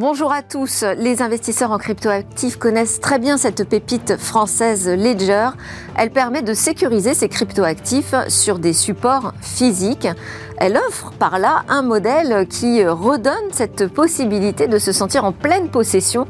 Bonjour à tous. Les investisseurs en cryptoactifs connaissent très bien cette pépite française Ledger. Elle permet de sécuriser ces cryptoactifs sur des supports physiques. Elle offre par là un modèle qui redonne cette possibilité de se sentir en pleine possession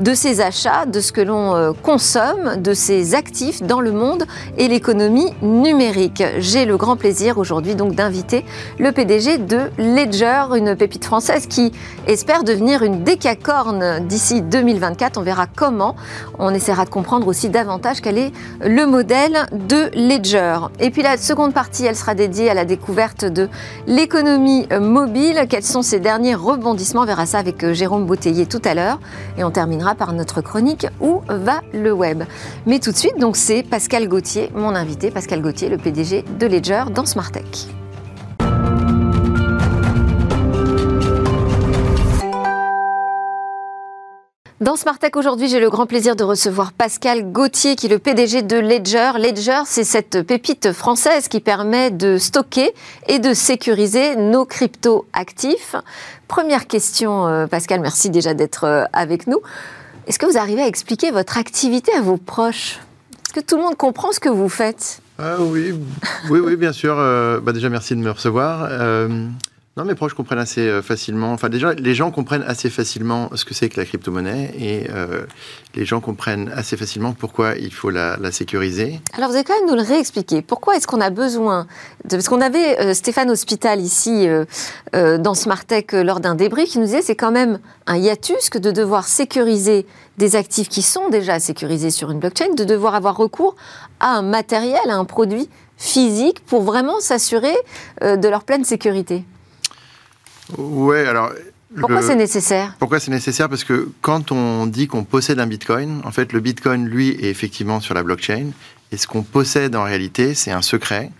de ses achats, de ce que l'on euh, consomme, de ses actifs dans le monde et l'économie numérique. J'ai le grand plaisir aujourd'hui donc d'inviter le PDG de Ledger, une pépite française qui espère devenir une décacorne d'ici 2024. On verra comment. On essaiera de comprendre aussi davantage quel est le modèle de Ledger. Et puis la seconde partie, elle sera dédiée à la découverte de L'économie mobile, quels sont ses derniers rebondissements? On verra ça avec euh, Jérôme Bouteiller tout à l'heure. Et on terminera par notre chronique Où va le web? Mais tout de suite, donc c'est Pascal Gauthier, mon invité, Pascal Gauthier, le PDG de Ledger dans Smartech. Dans Smartech aujourd'hui, j'ai le grand plaisir de recevoir Pascal Gauthier, qui est le PDG de Ledger. Ledger, c'est cette pépite française qui permet de stocker et de sécuriser nos crypto-actifs. Première question, euh, Pascal, merci déjà d'être euh, avec nous. Est-ce que vous arrivez à expliquer votre activité à vos proches? Est-ce que tout le monde comprend ce que vous faites? Ah, oui. oui, oui, bien sûr. Euh, bah déjà, merci de me recevoir. Non, mes proches comprennent assez euh, facilement. Enfin, les gens comprennent assez facilement ce que c'est que la crypto-monnaie et euh, les gens comprennent assez facilement pourquoi il faut la, sécuriser. Alors, vous allez quand même nous le réexpliquer. Pourquoi est-ce qu'on a besoin. Parce qu'on avait euh, Stéphane Hospital ici dans Smartech lors d'un débrief qui nous disait c'est quand même un hiatus que de devoir sécuriser des actifs qui sont déjà sécurisés sur une blockchain, de devoir avoir recours à un matériel, à un produit physique pour vraiment s'assurer de leur pleine sécurité. Ouais, alors. Pourquoi c'est nécessaire Pourquoi c'est nécessaire? Parce que quand on dit qu'on possède un bitcoin, en fait, le bitcoin, lui, est effectivement sur la blockchain. Et ce qu'on possède en réalité, c'est un secret,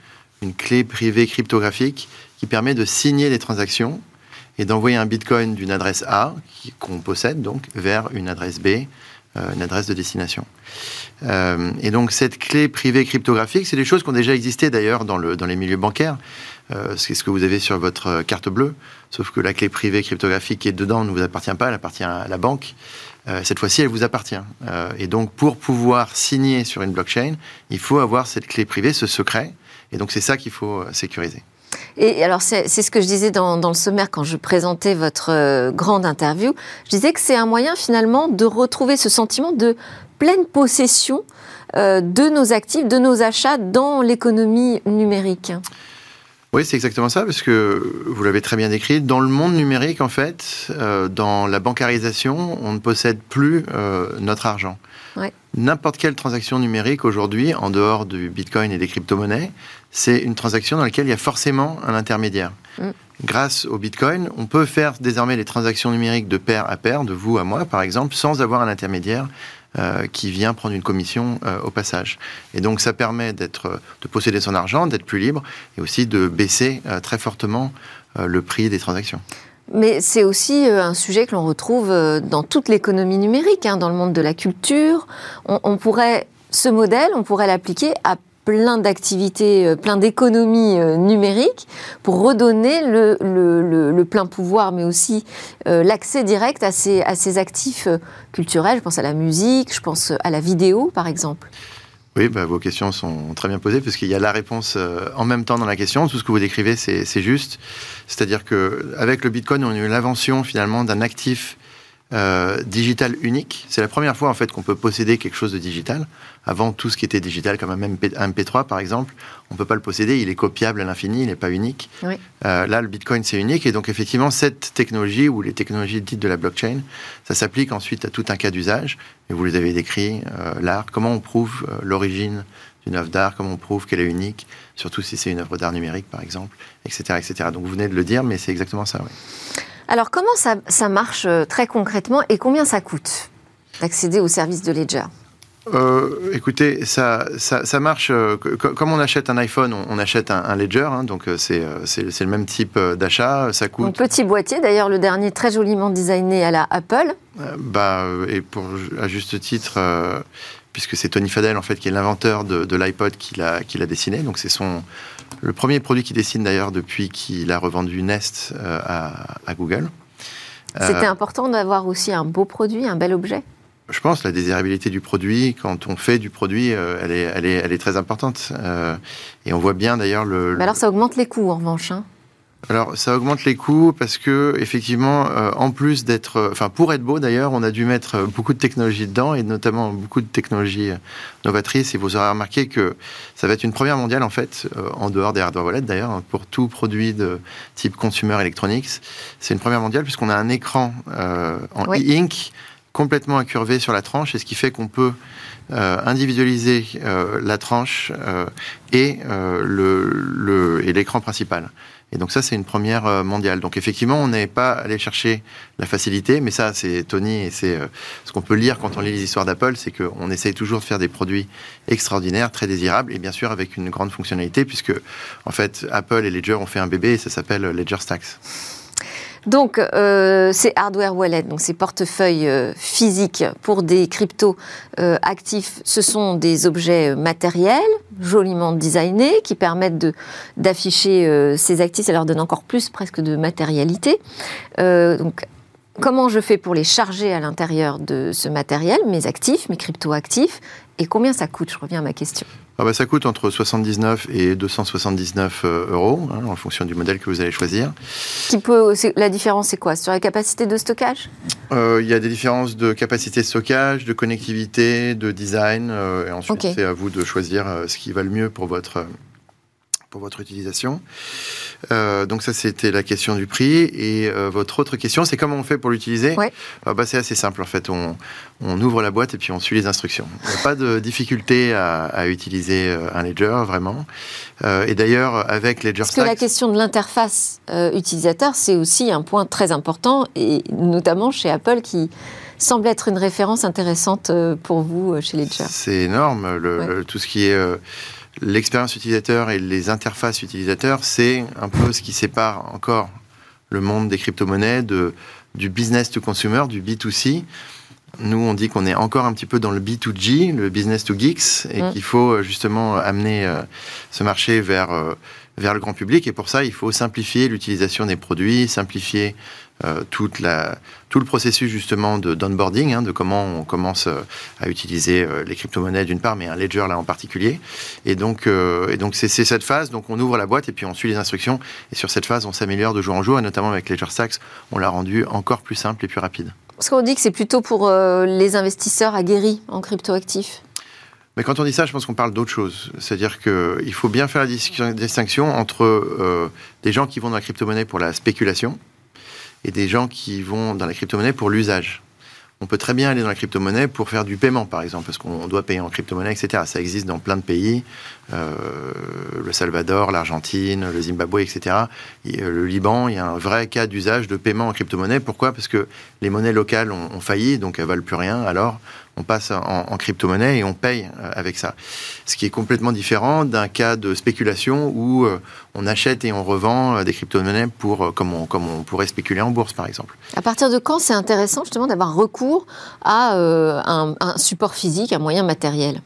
une clé privée cryptographique qui permet de signer les transactions et d'envoyer un bitcoin d'une adresse A, qu'on possède donc, vers une adresse B, euh, une adresse de destination. Euh, et donc cette clé privée cryptographique, c'est des choses qui ont déjà existé d'ailleurs dans, le, dans les milieux bancaires. Euh, c'est ce que vous avez sur votre carte bleue, sauf que la clé privée cryptographique qui est dedans ne vous appartient pas, elle appartient à la banque. Euh, cette fois-ci, elle vous appartient. Euh, et donc, pour pouvoir signer sur une blockchain, il faut avoir cette clé privée, ce secret. Et donc, c'est ça qu'il faut sécuriser. Et alors, c'est ce que je disais dans, le sommaire quand je présentais votre grande interview. Je disais que c'est un moyen finalement de retrouver ce sentiment de pleine possession de nos actifs, de nos achats dans l'économie numérique. Oui, c'est exactement ça, parce que vous l'avez très bien décrit. Dans le monde numérique, en fait, euh, dans la bancarisation, on ne possède plus euh, notre argent. N'importe quelle transaction numérique aujourd'hui, en dehors du Bitcoin et des crypto-monnaies, c'est une transaction dans laquelle il y a forcément un intermédiaire. Mm. Grâce au Bitcoin, on peut faire désormais les transactions numériques de pair à pair, de vous à moi par exemple, sans avoir un intermédiaire euh, qui vient prendre une commission euh, au passage. Et donc ça permet d'être, de posséder son argent, d'être plus libre et aussi de baisser euh, très fortement le prix des transactions. Mais c'est aussi un sujet que l'on retrouve dans toute l'économie numérique, hein, dans le monde de la culture. On, on pourrait, ce modèle, on pourrait l'appliquer à plein d'activités, euh, plein d'économies euh, numériques pour redonner le, le, plein pouvoir, mais aussi euh, l'accès direct à ces, actifs culturels. Je pense à la musique, je pense à la vidéo, par exemple. Oui, bah, vos questions sont très bien posées parce qu'il y a la réponse en même temps dans la question. Tout ce que vous décrivez, c'est juste. C'est-à-dire qu'avec le Bitcoin, on a eu l'invention finalement d'un actif euh, digital unique. C'est la première fois en fait qu'on peut posséder quelque chose de digital. Avant, tout ce qui était digital, comme un, MP3 par exemple, on peut pas le posséder. Il est copiable à l'infini, il n'est pas unique. Euh, là, le Bitcoin c'est unique et donc effectivement cette technologie ou les technologies dites de la blockchain, ça s'applique ensuite à tout un cas d'usage. Et vous les avez décrits, euh, l'art. Comment on prouve l'origine d'une œuvre d'art, comment on prouve qu'elle est unique, surtout si c'est une œuvre d'art numérique par exemple, etc., etc. Donc vous venez de le dire, mais c'est exactement ça. Oui. Alors comment ça, marche euh, très concrètement et combien ça coûte d'accéder au service de Ledger? Euh, écoutez, ça, ça, marche euh, comme on achète un iPhone, on, achète un, Ledger, hein, donc c'est le même type d'achat. Ça coûte. Un petit boîtier, d'ailleurs le dernier très joliment designé à la Apple. bah et pour à juste titre, puisque c'est Tony Fadell en fait qui est l'inventeur de, l'iPod qui l'a qui l'a dessiné, donc c'est son le premier produit qu'il dessine d'ailleurs depuis qu'il a revendu Nest euh, à, Google. C'était important d'avoir aussi un beau produit, un bel objet je pense la désirabilité du produit, quand on fait du produit, elle, est, elle, est, elle, est, très importante. et on voit bien d'ailleurs le. Mais alors ça augmente les coûts en revanche. Hein alors, ça augmente les coûts parce que, effectivement, euh, en plus d'être, euh, enfin, pour être beau d'ailleurs, on a dû mettre euh, beaucoup de technologies dedans et notamment beaucoup de technologies novatrices. Et vous aurez remarqué que ça va être une première mondiale en fait, en dehors des hardware wallets d'ailleurs, hein, pour tout produit de type consumer electronics. C'est une première mondiale puisqu'on a un écran en e-ink complètement incurvé sur la tranche et ce qui fait qu'on peut individualiser la tranche et le, et l'écran principal. Et donc ça, c'est une première euh, mondiale. Donc effectivement, on n'est pas allé chercher la facilité, mais ça, c'est Tony et c'est euh, ce qu'on peut lire quand on lit les histoires d'Apple, c'est qu'on essaye toujours de faire des produits extraordinaires, très désirables, et bien sûr avec une grande fonctionnalité, puisque en fait, Apple et Ledger ont fait un bébé et ça s'appelle Ledger Stacks. Donc, euh, c'est hardware wallet, donc ces portefeuilles euh, physiques pour des cryptos euh, actifs, ce sont des objets matériels, joliment designés, qui permettent d'afficher ces actifs. Ça leur donne encore plus presque de matérialité. donc, comment je fais pour les charger à l'intérieur de ce matériel, mes actifs, mes crypto-actifs, et combien ça coûte? Je reviens à ma question. Ah bah ça coûte entre 79 et 279 euh, euros, hein, en fonction du modèle que vous allez choisir. Qui peut, la différence, c'est quoi? Sur la capacité de stockage? Euh, Il y a des différences de capacité de stockage, de connectivité, de design, euh, et ensuite c'est à vous de choisir ce qui va le mieux pour votre, pour votre utilisation. Euh, donc ça, c'était la question du prix. Et euh, votre autre question, c'est comment on fait pour l'utiliser? Ah bah, C'est assez simple, en fait. On, ouvre la boîte et puis on suit les instructions. Il n'y a pas de difficulté à, utiliser euh, un Ledger, vraiment. et d'ailleurs, avec Ledger Parce que la question de l'interface utilisateur, c'est aussi un point très important, et notamment chez Apple qui semble être une référence intéressante pour vous chez Ledger. C'est énorme, tout ce qui est l'expérience utilisateur et les interfaces utilisateurs, c'est un peu ce qui sépare encore le monde des crypto-monnaies de, du business to consumer, du B2C. Nous, on dit qu'on est encore un petit peu dans le B2G, le business to geeks, et mm. qu'il faut euh, justement amener euh, ce marché vers, euh, vers le grand public. Et pour ça, il faut simplifier l'utilisation des produits, simplifier euh, toute la, tout le processus justement de d'onboarding, hein, de comment on commence euh, à utiliser euh, les crypto-monnaies d'une part, mais un ledger là en particulier. Et donc, et donc c'est cette phase. Donc on ouvre la boîte et puis on suit les instructions. Et sur cette phase, on s'améliore de jour en jour. Et notamment avec Ledger Stacks, on l'a rendu encore plus simple et plus rapide. Parce qu'on dit que c'est plutôt pour les investisseurs aguerris en crypto-actifs. Mais quand on dit ça, je pense qu'on parle d'autre chose. C'est-à-dire qu'il faut bien faire la distinction entre des gens qui vont dans la crypto-monnaie pour la spéculation, et des gens qui vont dans la crypto-monnaie pour l'usage. On peut très bien aller dans la crypto-monnaie pour faire du paiement, par exemple, parce qu'on doit payer en crypto-monnaie, etc. Ça existe dans plein de pays, euh, le Salvador, l'Argentine, le Zimbabwe, etc. Euh, le Liban, il y a un vrai cas d'usage de paiement en crypto-monnaie. Pourquoi? Parce que les monnaies locales ont, ont failli, donc elles valent plus rien. Alors, on passe en, crypto-monnaie et on paye euh, avec ça. Ce qui est complètement différent d'un cas de spéculation où euh, on achète et on revend euh, des crypto-monnaies pour, comme, on, comme on pourrait spéculer en bourse, par exemple. À partir de quand c'est intéressant justement d'avoir recours à un, support physique, un moyen matériel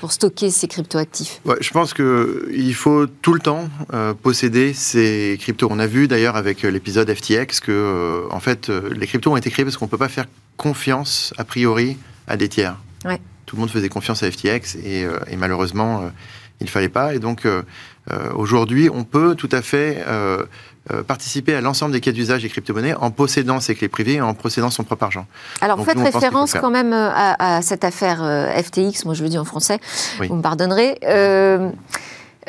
pour stocker ces cryptoactifs? Ouais, Je pense qu'il faut tout le temps posséder ces cryptos. On a vu d'ailleurs avec l'épisode FTX que en fait, les cryptos ont été créés parce qu'on ne peut pas faire confiance a priori à des tiers. Tout le monde faisait confiance à FTX et, euh, malheureusement, euh, il ne fallait pas. Et donc, euh, aujourd'hui, on peut tout à fait participer à l'ensemble des cas d'usage des crypto-monnaies en possédant ses clés privées et en possédant son propre argent. Alors, faites référence quand même à, cette affaire FTX, moi je le dis en français, vous me pardonnerez.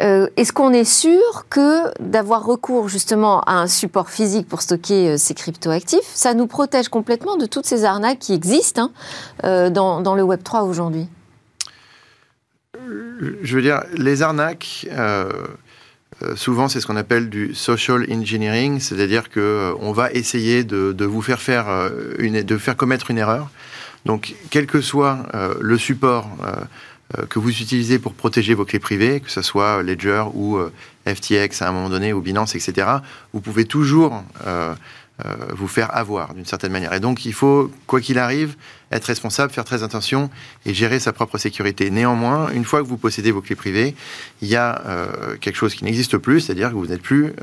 Euh, est-ce qu'on est sûr que d'avoir recours justement à un support physique pour stocker euh, ces cryptoactifs, ça nous protège complètement de toutes ces arnaques qui existent hein, euh, dans, le Web 3 aujourd'hui? Je veux dire, les arnaques, souvent c'est ce qu'on appelle du social engineering, c'est-à-dire qu'on va essayer de, vous faire faire une, de faire commettre une erreur. Donc, quel que soit le support que vous utilisez pour protéger vos clés privées, que ce soit Ledger ou euh, FTX à un moment donné, ou Binance, etc., vous pouvez toujours euh, vous faire avoir d'une certaine manière. Et donc, il faut, quoi qu'il arrive, être responsable, faire très attention et gérer sa propre sécurité. Néanmoins, une fois que vous possédez vos clés privées, il y a quelque chose qui n'existe plus, c'est-à-dire que vous n'êtes plus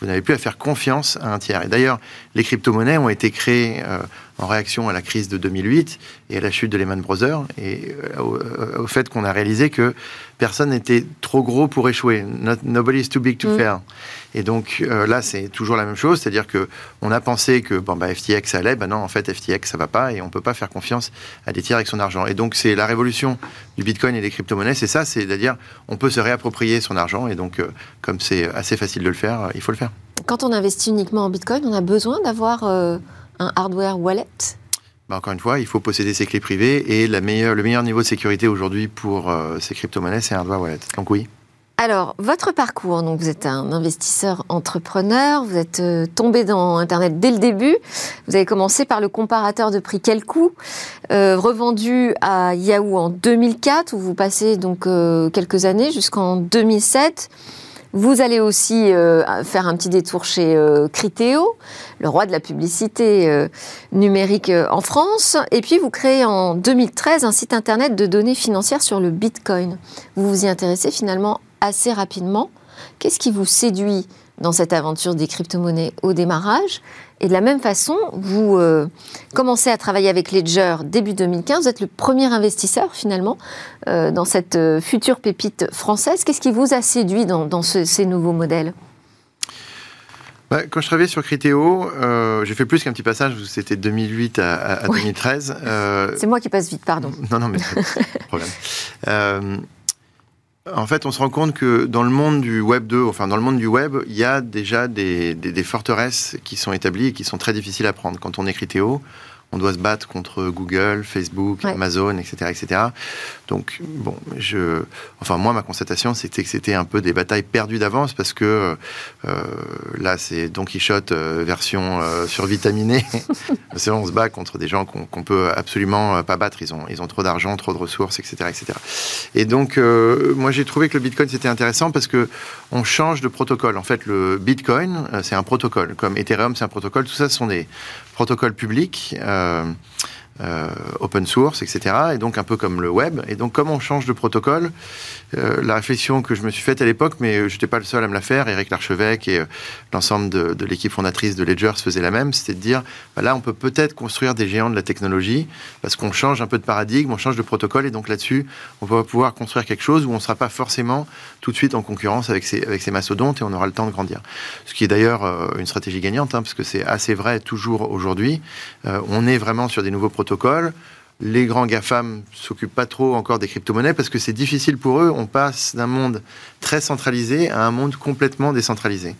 Vous n'avez plus à faire confiance à un tiers. Et d'ailleurs, les crypto-monnaies ont été créées euh, en réaction à la crise de 2008 et à la chute de Lehman Brothers et euh, euh, au, fait qu'on a réalisé que personne n'était trop gros pour échouer. nobody is too big to mm. fail. Et donc là, c'est toujours la même chose, c'est-à-dire que on a pensé que bon, bah, FTX allait, ben non, en fait, FTX ça va pas et on peut pas faire confiance à des tiers avec son argent. Et donc c'est la révolution du Bitcoin et des crypto-monnaies, c'est ça, c'est-à-dire on peut se réapproprier son argent et donc comme c'est assez facile de le faire, il faut le faire. Quand on investit uniquement en Bitcoin, on a besoin d'avoir euh, un hardware wallet? Bah, encore une fois, il faut posséder ses clés privées et la meilleure, le meilleur niveau de sécurité aujourd'hui pour euh, ces crypto-monnaies, c'est un hardware wallet. Donc oui. Alors, votre parcours, donc vous êtes un investisseur entrepreneur, vous êtes euh, tombé dans Internet dès le début. Vous avez commencé par le comparateur de prix Quelcoût, revendu à Yahoo en 2004, où vous passez donc quelques années jusqu'en 2007. Vous allez aussi euh, faire un petit détour chez euh, Criteo, le roi de la publicité euh, numérique en France. Et puis, vous créez en 2013 un site internet de données financières sur le Bitcoin. Vous vous y intéressez finalement assez rapidement. Qu'est-ce qui vous séduit dans cette aventure des crypto-monnaies au démarrage? Et de la même façon, vous euh, commencez à travailler avec Ledger début 2015. Vous êtes le premier investisseur finalement euh, dans cette euh, future pépite française. Qu'est-ce qui vous a séduit dans, ces nouveaux modèles? Bah, quand je travaillais sur Criteo, j'ai fait plus qu'un petit passage, c'était 2008 à, 2013. C'est moi qui passe vite, pardon. Non, non, mais pas de problème. En fait, on se rend compte que dans le monde du Web 2, enfin dans le monde du Web, il y a déjà des, des forteresses qui sont établies et qui sont très difficiles à prendre. Quand on écrit Théo, on doit se battre contre Google, Facebook, Amazon, etc., etc. Donc, bon, je, enfin, moi, ma constatation, c'était que c'était un peu des batailles perdues d'avance parce que euh, là, c'est Don Quichotte euh, version euh, survitaminée. on se bat contre des gens qu'on peut absolument pas battre. Ils ont, ils ont trop d'argent, trop de ressources, etc., etc. Et donc, moi, j'ai trouvé que le Bitcoin c'était intéressant parce que on change de protocole. En fait, le Bitcoin, c'est un protocole, comme Ethereum, c'est un protocole. Tout ça, ce sont des protocoles publics. Euh, Um. Open source, etc. Et donc un peu comme le web. Et donc comme on change de protocole, euh, la réflexion que je me suis faite à l'époque, mais je n'étais pas le seul à me la faire, Eric Larchevêque et euh, l'ensemble de, l'équipe fondatrice de Ledger se faisait la même, c'était de dire, bah là on peut peut-être construire des géants de la technologie, parce qu'on change un peu de paradigme, on change de protocole, et donc là-dessus, on va pouvoir construire quelque chose où on ne sera pas forcément tout de suite en concurrence avec ces, avec mastodontes, et on aura le temps de grandir. Ce qui est d'ailleurs une stratégie gagnante, hein, parce que c'est assez vrai toujours aujourd'hui. on est vraiment sur des nouveaux protocoles les grands GAFAM s'occupent pas trop encore des crypto-monnaies parce que c'est difficile pour eux. On passe d'un monde très centralisé à un monde complètement décentralisé.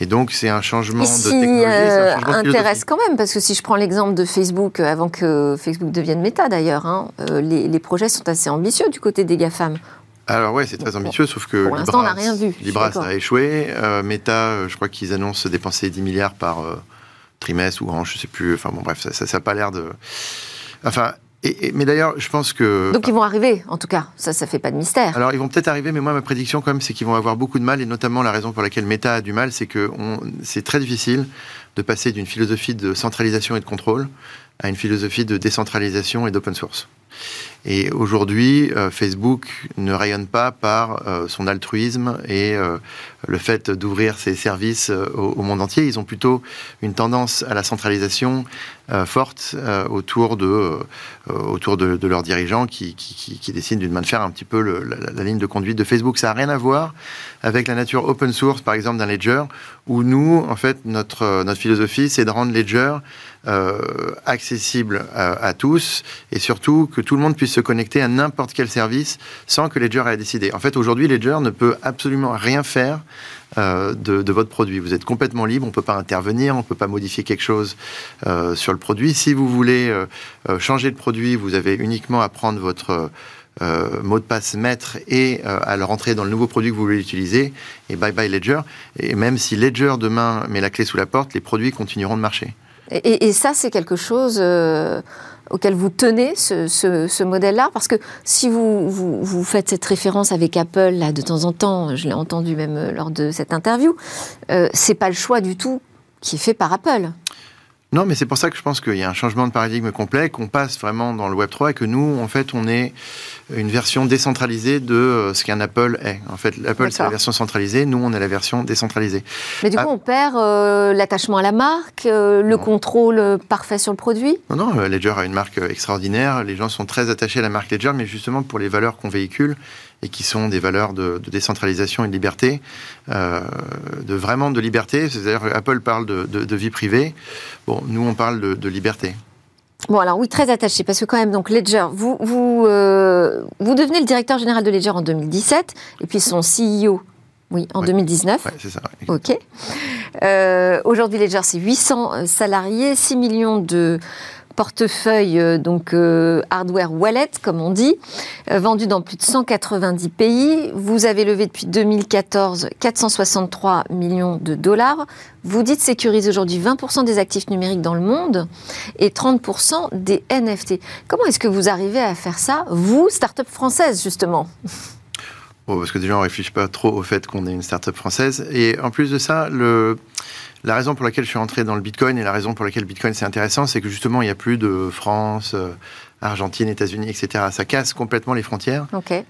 Et donc, c'est un changement de technologie. Euh, intéresse quand même, parce que si je prends l'exemple de Facebook, euh, avant que Facebook devienne méta d'ailleurs, hein, euh, les, projets sont assez ambitieux du côté des GAFAM. Alors ouais, c'est très ambitieux, sauf que pour l'instant, on n'a rien vu. Libra, ça a échoué. Meta, je crois qu'ils annoncent dépenser 10 milliards par trimestre ou an, je sais plus. Enfin bon, bref, ça n'a pas l'air de... Enfin, mais d'ailleurs, je pense que. Donc ils vont arriver, en tout cas. Ça, ça fait pas de mystère. Alors ils vont peut-être arriver, mais moi, ma prédiction, quand même, c'est qu'ils vont avoir beaucoup de mal, et notamment la raison pour laquelle Meta a du mal, c'est que c'est très difficile de passer d'une philosophie de centralisation et de contrôle à une philosophie de décentralisation et d'open source. Et aujourd'hui, euh, Facebook ne rayonne pas par euh, son altruisme et euh, le fait d'ouvrir ses services au, monde entier. Ils ont plutôt une tendance à la centralisation forte autour de autour de, leurs dirigeants qui, qui, décident d'une main de fer un petit peu la, ligne de conduite de Facebook. Ça n'a rien à voir avec la nature open source, par exemple, d'un ledger, où nous, en fait, notre notre philosophie, c'est de rendre ledger accessible à, tous et surtout que tout le monde puisse se connecter à n'importe quel service sans que Ledger ait à décider. En fait, aujourd'hui, Ledger ne peut absolument rien faire euh, de, votre produit. Vous êtes complètement libre, on ne peut pas intervenir, on ne peut pas modifier quelque chose euh, sur le produit. Si vous voulez euh, changer de produit, vous avez uniquement à prendre votre mot de passe maître et à le rentrer dans le nouveau produit que vous voulez utiliser. Et bye bye Ledger. Et même si Ledger demain met la clé sous la porte, les produits continueront de marcher. Et, ça, c'est quelque chose euh, auquel vous tenez, ce, modèle-là Parce que si vous, faites cette référence avec Apple, là, de temps en temps, je l'ai entendu même lors de cette interview, euh, c'est pas le choix du tout qui est fait par Apple. Non, mais c'est pour ça que je pense qu'il y a un changement de paradigme complet, qu'on passe vraiment dans le Web 3 et que nous, en fait, on est une version décentralisée de euh, ce qu'un Apple est. En fait, l'Apple, c'est la version centralisée, nous, on est la version décentralisée. Mais du coup, ah. on perd euh, l'attachement à la marque, euh, le contrôle parfait sur le produit? Non, non, Ledger a une marque extraordinaire. Les gens sont très attachés à la marque Ledger, mais justement pour les valeurs qu'on véhicule et qui sont des valeurs de, décentralisation et de liberté, de vraiment de liberté. C'est-à-dire Apple parle de, vie privée. Bon, nous, on parle de, liberté. Bon, alors oui, très attaché, parce que quand même, donc Ledger, vous, vous, euh, vous devenez le directeur général de Ledger en 2017, et puis son CEO, oui, en 2019. Oui, c'est ça. OK. Euh, aujourd'hui, Ledger, c'est 800 salariés, 6 millions de portefeuille euh, donc euh, hardware wallet comme on dit, euh, vendu dans plus de 190 pays. Vous avez levé depuis 2014 463 millions de dollars. Vous dites sécuriser aujourd'hui 20% des actifs numériques dans le monde et 30% des NFT. Comment est-ce que vous arrivez à faire ça, vous, start-up française justement? Parce que déjà, on ne réfléchit pas trop au fait qu'on est une start-up française. Et en plus de ça, le, la raison pour laquelle je suis entré dans le Bitcoin et la raison pour laquelle le Bitcoin c'est intéressant, c'est que justement il n'y a plus de France, euh, Argentine, États-Unis, etc. Ça casse complètement les frontières.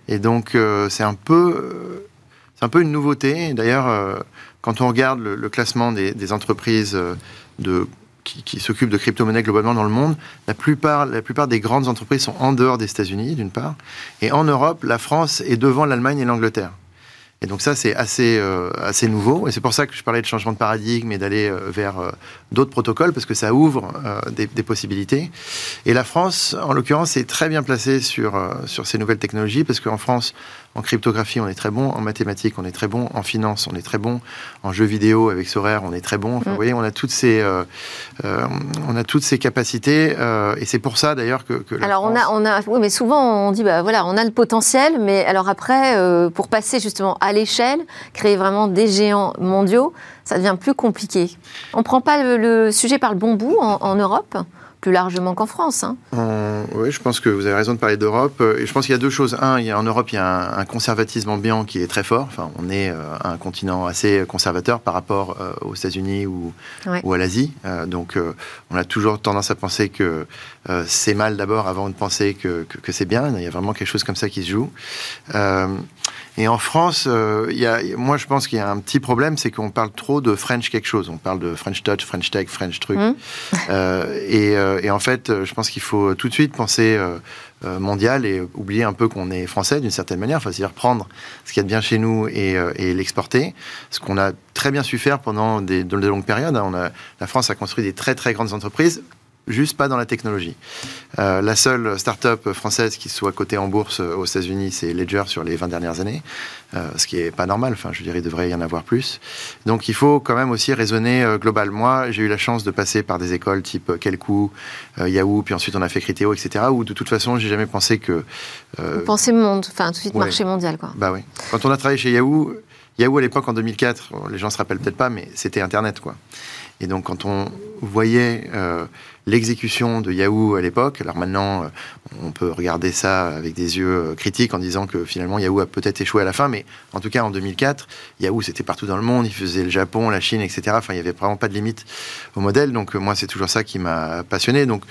Et donc euh, c'est un peu, euh, c'est un peu une nouveauté. D'ailleurs, quand on regarde le, classement des, entreprises de qui, s'occupent de crypto-monnaies globalement dans le monde, la plupart, la plupart des grandes entreprises sont en dehors des États-Unis, d'une part, et en Europe, la France est devant l'Allemagne et l'Angleterre. Et donc ça, c'est assez, euh, assez nouveau. Et c'est pour ça que je parlais de changement de paradigme et d'aller euh, vers euh, d'autres protocoles, parce que ça ouvre des, possibilités. Et la France, en l'occurrence, est très bien placée sur, sur ces nouvelles technologies, parce qu'en France, en cryptographie, on est très bon. En mathématiques, on est très bon. En finance, on est très bon. En jeux vidéo, avec Sorare, on est très bon. Enfin, mm. vous voyez, on a toutes ces, euh, euh, on a toutes ces capacités. Euh, et c'est pour ça, d'ailleurs, que, que alors, on a, on a, oui, mais souvent, on dit, bah voilà, on a le potentiel, mais alors après, pour passer justement à l'échelle, créer vraiment des géants mondiaux, ça devient plus compliqué. On ne prend pas le, sujet par le bon bout en Europe plus largement qu'en France. Hein. oui, je pense que vous avez raison de parler d'Europe. Et je pense qu'il y a deux choses. Un, il y a, en Europe, il y a un, conservatisme ambiant qui est très fort. Enfin, on est euh, un continent assez conservateur par rapport euh, aux États-Unis ou, ou, à l'Asie. Euh, donc, on a toujours tendance à penser que c'est mal d'abord avant de penser que, que, que c'est bien. Il y a vraiment quelque chose comme ça qui se joue. Et en France, euh, y a, moi je pense qu'il y a un petit problème, c'est qu'on parle trop de French quelque chose. On parle de French touch, French tech, French truc. Mmh. Euh, et, euh, et, en fait, je pense qu'il faut tout de suite penser mondial et oublier un peu qu'on est français d'une certaine manière. Enfin, c'est-à-dire prendre ce qu'il y a de bien chez nous et, et l'exporter. Ce qu'on a très bien su faire pendant des, de longues périodes. Hein. On a, la France a construit des très très grandes entreprises juste pas dans la technologie. Euh, la seule start-up française qui soit cotée en bourse aux États-Unis, c'est Ledger sur les 20 dernières années, euh, ce qui est pas normal. Enfin, je dirais, il devrait y en avoir plus. Donc, il faut quand même aussi raisonner euh, global. Moi, j'ai eu la chance de passer par des écoles type Kelku, Yahoo, puis ensuite on a fait Criteo, etc. Où de toute façon, j'ai jamais pensé que. Vous pensez monde, enfin, tout de suite marché mondial, quoi. Bah oui. Quand on a travaillé chez Yahoo, Yahoo à l'époque en 2004, les gens se rappellent peut-être pas, mais c'était Internet, quoi. Et donc, quand on voyait euh, l'exécution de Yahoo à l'époque, alors maintenant, euh, on peut regarder ça avec des yeux euh, critiques en disant que finalement Yahoo a peut-être échoué à la fin, mais en tout cas en 2004, Yahoo c'était partout dans le monde, il faisait le Japon, la Chine, etc. Enfin, il n'y avait vraiment pas de limite au modèle. Donc, moi, c'est toujours ça qui m'a passionné. Donc,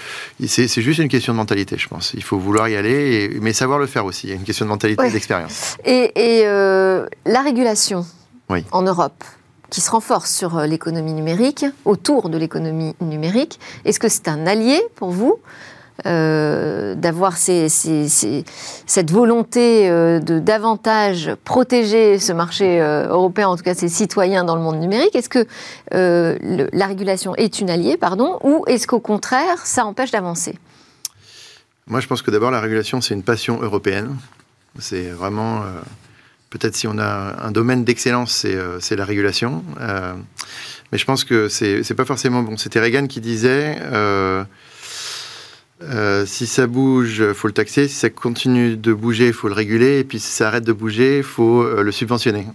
c'est juste une question de mentalité, je pense. Il faut vouloir y aller, mais savoir le faire aussi. Il y a une question de mentalité et d'expérience. Et, et la régulation oui. en Europe qui se renforce sur euh, l'économie numérique, autour de l'économie numérique. Est-ce que c'est un allié pour vous euh, d'avoir cette volonté euh, de davantage protéger ce marché européen, en tout cas ses citoyens dans le monde numérique? Est-ce que la régulation est une alliée, pardon, ou est-ce qu'au contraire, ça empêche d'avancer? Moi, je pense que d'abord, la régulation, c'est une passion européenne. C'est vraiment Peut-être si on a un domaine d'excellence, c'est euh, la régulation. Euh, mais je pense que c'est pas forcément bon. C'était Reagan qui disait euh, si ça bouge, faut le taxer. Si ça continue de bouger, faut le réguler. Et puis si ça arrête de bouger, faut le subventionner.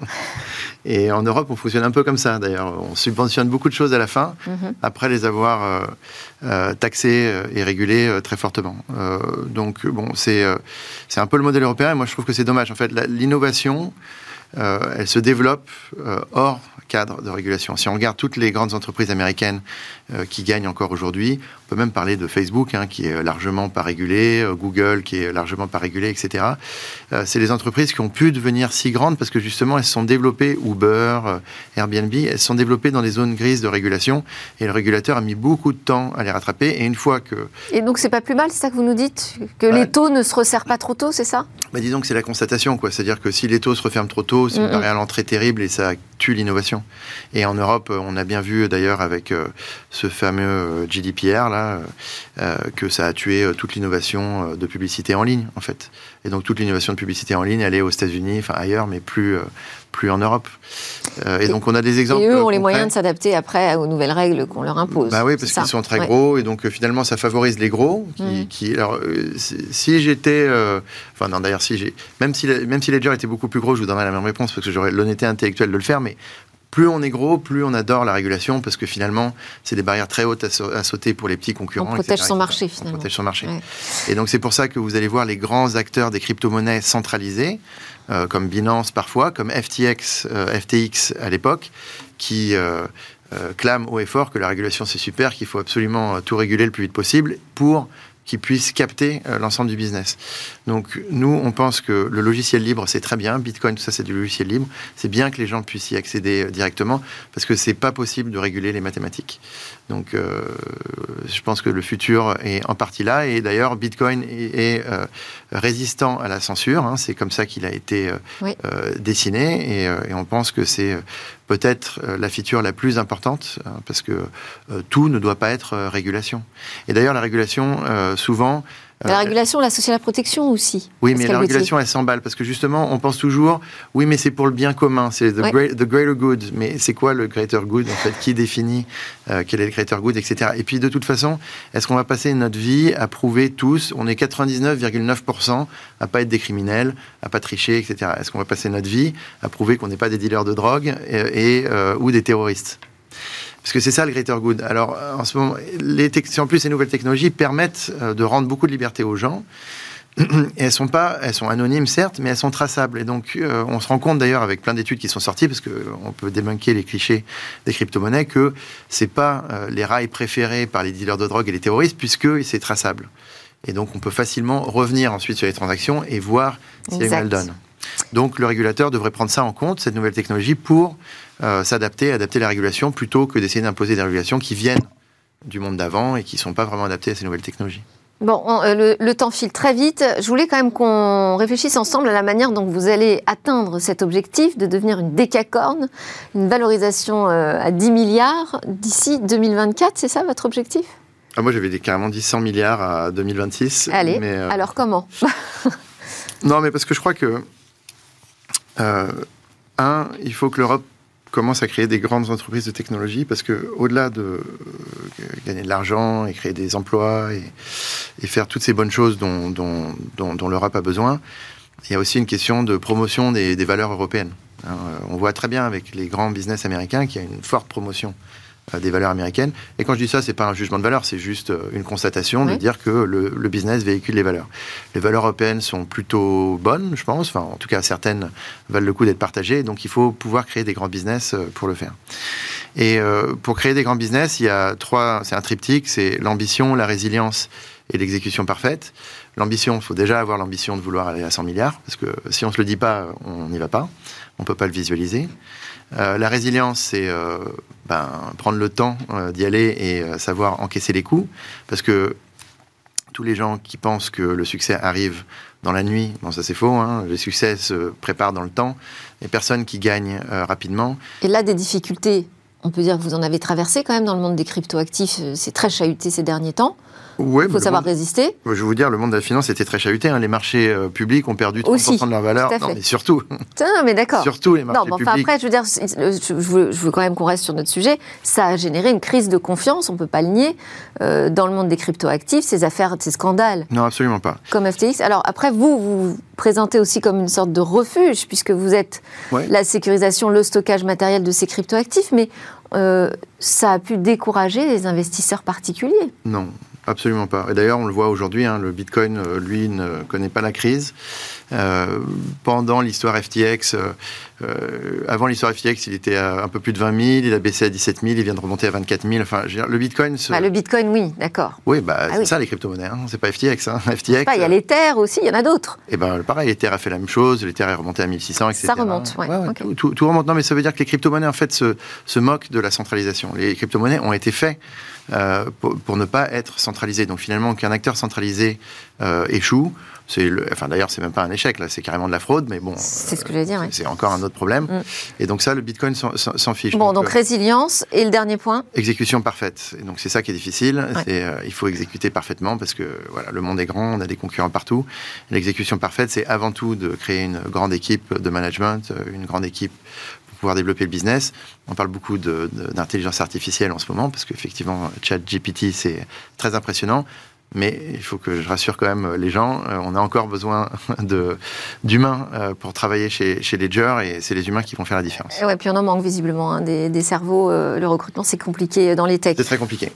Et en Europe, on fonctionne un peu comme ça. D'ailleurs, on subventionne beaucoup de choses à la fin, mhm. après les avoir euh, taxées et régulées très fortement. donc bon, c'est c'est un peu le modèle européen. Et moi, je trouve que c'est dommage. En fait, l'innovation elle se développe hors cadre de régulation. Si on regarde toutes les grandes entreprises américaines euh, qui gagnent encore aujourd'hui, peut même parler de Facebook, hein, qui est largement pas régulé, euh, Google, qui est largement pas régulé, etc. Euh, c'est les entreprises qui ont pu devenir si grandes parce que justement, elles se sont développées, Uber, Airbnb, elles se sont développées dans des zones grises de régulation et le régulateur a mis beaucoup de temps à les rattraper. Et une fois que... Et donc, c'est pas plus mal, c'est ça que vous nous dites Que les taux ne se resserrent pas trop tôt, c'est ça? bah, Disons que c'est la constatation, quoi. C'est-à-dire que si les taux se referment trop tôt, c'est une variable très terrible et ça tue l'innovation. Et en Europe, on a bien vu d'ailleurs avec euh, ce fameux euh, GDPR là euh, que ça a tué toute l'innovation de publicité en ligne en fait. Et donc toute l'innovation de publicité en ligne, elle est aux États-Unis, enfin ailleurs, mais plus plus en Europe. et, donc on a des exemples. Et eux ont les moyens de s'adapter après aux nouvelles règles qu'on leur impose. Bah oui, parce qu'ils sont très gros et donc finalement ça favorise les gros. Qui, mmh. alors si j'étais, enfin non d'ailleurs si j'ai, même si même si Ledger était beaucoup plus gros, je vous donnerais la même réponse parce que j'aurais l'honnêteté intellectuelle de le faire, mais plus on est gros, plus on adore la régulation parce que finalement, c'est des barrières très hautes à, sauter pour les petits concurrents. On protège son marché finalement. On protège son marché. Et donc c'est pour ça que vous allez voir les grands acteurs des crypto-monnaies centralisées, euh, comme Binance parfois, comme FTX, euh, FTX à l'époque, qui euh, clament haut et fort que la régulation c'est super, qu'il faut absolument tout réguler le plus vite possible pour qui puisse capter euh, l'ensemble du business. Donc nous, on pense que le logiciel libre, c'est très bien. Bitcoin, tout ça, c'est du logiciel libre. C'est bien que les gens puissent y accéder euh, directement parce que c'est pas possible de réguler les mathématiques. Donc euh, je pense que le futur est en partie là. Et d'ailleurs, Bitcoin est, résistant à la censure. Hein. C'est comme ça qu'il a été dessiné. Et, et, on pense que c'est peut-être euh, la feature la plus importante, hein, parce que euh, tout ne doit pas être euh, régulation. Et d'ailleurs, la régulation, souvent, la régulation, l'associer à la protection aussi. Oui, mais la régulation, elle s'emballe parce que justement, on pense toujours, oui, mais c'est pour le bien commun, c'est the, greater good. Mais c'est quoi le greater good en fait? Qui définit euh, quel est le greater good, etc. Et puis de toute façon, est-ce qu'on va passer notre vie à prouver tous, on est 99,9% à pas être des criminels, à pas tricher, etc. Est-ce qu'on va passer notre vie à prouver qu'on n'est pas des dealers de drogue et, euh, ou des terroristes? Parce que c'est ça le greater good. Alors, en ce moment, les en plus, ces nouvelles technologies permettent euh, de rendre beaucoup de liberté aux gens. Et elles sont pas, elles sont anonymes certes, mais elles sont traçables. Et donc, euh, on se rend compte d'ailleurs avec plein d'études qui sont sorties, parce qu'on peut débunker les clichés des crypto-monnaies, que c'est pas euh, les rails préférés par les dealers de drogue et les terroristes, puisque c'est traçable. Et donc, on peut facilement revenir ensuite sur les transactions et voir si elles mal donnent. Donc, le régulateur devrait prendre ça en compte, cette nouvelle technologie, pour euh, s'adapter, adapter la régulation, plutôt que d'essayer d'imposer des régulations qui viennent du monde d'avant et qui ne sont pas vraiment adaptées à ces nouvelles technologies. Bon, euh, le, temps file très vite. Je voulais quand même qu'on réfléchisse ensemble à la manière dont vous allez atteindre cet objectif de devenir une décacorne, une valorisation euh, à 10 milliards d'ici 2024. C'est ça votre objectif? Ah, Moi, j'avais carrément dit 100 milliards à 2026. Allez, mais, alors comment? Non, mais parce que je crois que, un, il faut que l'Europe commence à créer des grandes entreprises de technologie parce que au-delà de euh, gagner de l'argent et créer des emplois et, faire toutes ces bonnes choses dont, l'Europe a besoin, il y a aussi une question de promotion des, valeurs européennes. Hein, on voit très bien avec les grands business américains qu'il y a une forte promotion euh, des valeurs américaines. Et quand je dis ça, c'est pas un jugement de valeur, c'est juste euh, une constatation de dire que le, business véhicule les valeurs. Les valeurs européennes sont plutôt bonnes, je pense. Enfin, en tout cas, certaines valent le coup d'être partagées. Donc, il faut pouvoir créer des grands business euh, pour le faire. Et pour créer des grands business, il y a trois. C'est un triptyque. C'est l'ambition, la résilience et l'exécution parfaite. L'ambition, il faut déjà avoir l'ambition de vouloir aller à 100 milliards, parce que si on se le dit pas, on n'y va pas. On peut pas le visualiser. Euh, la résilience, c'est euh, ben, prendre le temps euh, d'y aller et savoir encaisser les coups, parce que tous les gens qui pensent que le succès arrive dans la nuit, bon ça c'est faux, hein, le succès se prépare dans le temps, et personne qui gagne rapidement. Et là, des difficultés, on peut dire que vous en avez traversé quand même dans le monde des cryptoactifs, c'est très chahuté ces derniers temps. Il faut savoir résister. Je vais vous dire, le monde de la finance était très chahuté. Hein. Les marchés euh, publics ont perdu 30% de leur valeur. Non, mais surtout. Non, mais d'accord. Surtout les marchés non, publics. Après, je veux dire, je veux, quand même qu'on reste sur notre sujet. Ça a généré une crise de confiance, on ne peut pas le nier, euh, dans le monde des cryptoactifs, ces affaires, ces scandales. Non, absolument pas. Comme FTX. Alors après, vous, vous vous présentez aussi comme une sorte de refuge, puisque vous êtes la sécurisation, le stockage matériel de ces cryptoactifs, mais euh, ça a pu décourager les investisseurs particuliers. Non, absolument pas. Et d'ailleurs, on le voit aujourd'hui, hein, le Bitcoin, euh, lui, ne connaît pas la crise. Euh, pendant l'histoire FTX, euh, avant l'histoire FTX, il était à un peu plus de 20 000, il a baissé à 17 000, il vient de remonter à 24 000. Enfin, le Bitcoin. Bah, le Bitcoin, oui, d'accord. Oui, bah, ah c'est ça les crypto-monnaies. Hein. C'est pas FTX. Hein. FTX. il y a l'Ether aussi, il y en a d'autres. Et eh ben pareil, l'Ether a fait la même chose, l'Ether est remonté à 1600, etc. Ça remonte, ouais. tout, remonte. Non, mais ça veut dire que les crypto-monnaies en fait se, se moquent de la centralisation. Les crypto-monnaies ont été faits euh, pour, ne pas être centralisées. Donc finalement, qu'un acteur centralisé euh, échoue, c'est enfin d'ailleurs c'est même pas un échec là, c'est carrément de la fraude, mais bon. C'est ce que je veux dire. C'est encore un autre problème. Mm. Et donc ça, le Bitcoin s'en fiche. Bon, donc, euh, résilience et le dernier point. Exécution parfaite. Et donc c'est ça qui est difficile. il faut exécuter parfaitement parce que voilà, le monde est grand, on a des concurrents partout. L'exécution parfaite, c'est avant tout de créer une grande équipe de management, une grande équipe pouvoir développer le business. On parle beaucoup d'intelligence artificielle en ce moment, parce qu'effectivement, ChatGPT, c'est très impressionnant. Mais il faut que je rassure quand même les gens, euh, on a encore besoin d'humains euh, pour travailler chez, chez Ledger et c'est les humains qui vont faire la différence. Et ouais, puis on en manque visiblement hein, des, cerveaux. Euh, le recrutement, c'est compliqué dans les techs. C'est très compliqué.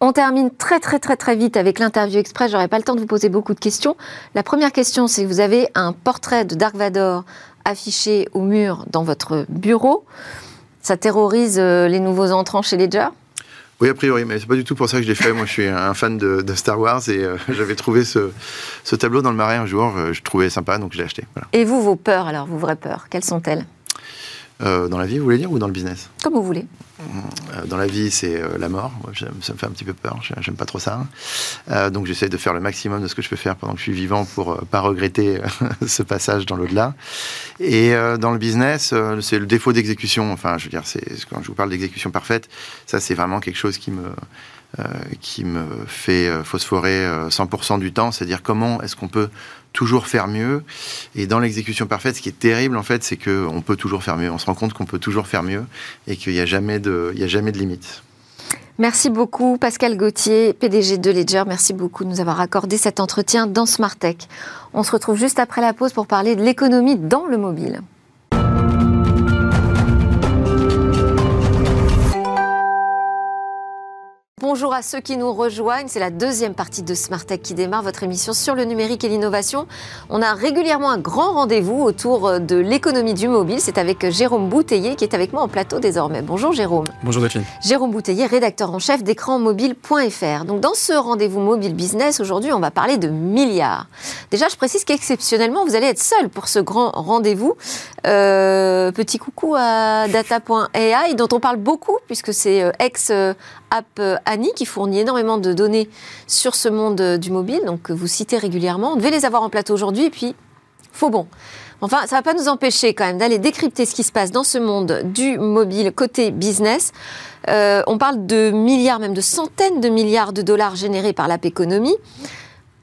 On termine très très très très vite avec l'interview express. J'aurai pas le temps de vous poser beaucoup de questions. La première question, c'est que vous avez un portrait de Dark Vador affiché au mur dans votre bureau. Ça terrorise euh, les nouveaux entrants chez Ledger oui, a priori, mais c'est pas du tout pour ça que je l'ai fait. Moi, je suis un fan de, Star Wars et euh, j'avais trouvé ce, tableau dans le marais un jour. Euh, je trouvais sympa, donc je l'ai acheté. Et vous, vos peurs, alors, vos vraies peurs, quelles sont-elles? Euh, dans la vie, vous voulez dire, ou dans le business? Comme vous voulez. Euh, dans la vie, c'est euh, la mort. ça me fait un petit peu peur. J'aime pas trop ça. donc, j'essaie de faire le maximum de ce que je peux faire pendant que je suis vivant pour pas regretter ce passage dans l'au-delà. Et dans le business, c'est le défaut d'exécution. Enfin, je veux dire, quand je vous parle d'exécution parfaite, ça, c'est vraiment quelque chose qui me qui me fait phosphorer 100% du temps, c'est-à-dire comment est-ce qu'on peut toujours faire mieux. Et dans l'exécution parfaite, ce qui est terrible, en fait, c'est qu'on peut toujours faire mieux. On se rend compte qu'on peut toujours faire mieux et qu'il n'y a jamais de, il limite. Merci beaucoup, Pascal Gauthier, PDG de Ledger. Merci beaucoup de nous avoir accordé cet entretien dans Smart Tech. On se retrouve juste après la pause pour parler de l'économie dans le mobile. Bonjour à ceux qui nous rejoignent. C'est la deuxième partie de Smart Tech qui démarre, votre émission sur le numérique et l'innovation. On a régulièrement un grand rendez-vous autour de l'économie du mobile. C'est avec Jérôme Bouteiller qui est avec moi en plateau désormais. Bonjour Jérôme. Bonjour Delphine. Jérôme Bouteiller, rédacteur en chef d'écranmobile.fr. Donc dans ce rendez-vous mobile business, aujourd'hui, on va parler de milliards. Déjà, je précise qu'exceptionnellement, vous allez être seul pour ce grand rendez-vous. Euh, petit coucou à data.ai dont on parle beaucoup puisque c'est euh, ex app euh, Annie qui fournit énormément de données sur ce monde euh, du mobile, donc vous citez régulièrement. On devait les avoir en plateau aujourd'hui et puis, faux bon. Enfin, ça ne va pas nous empêcher quand même d'aller décrypter ce qui se passe dans ce monde du mobile côté business. Euh, on parle de milliards, même de centaines de milliards de dollars générés par l'app économie.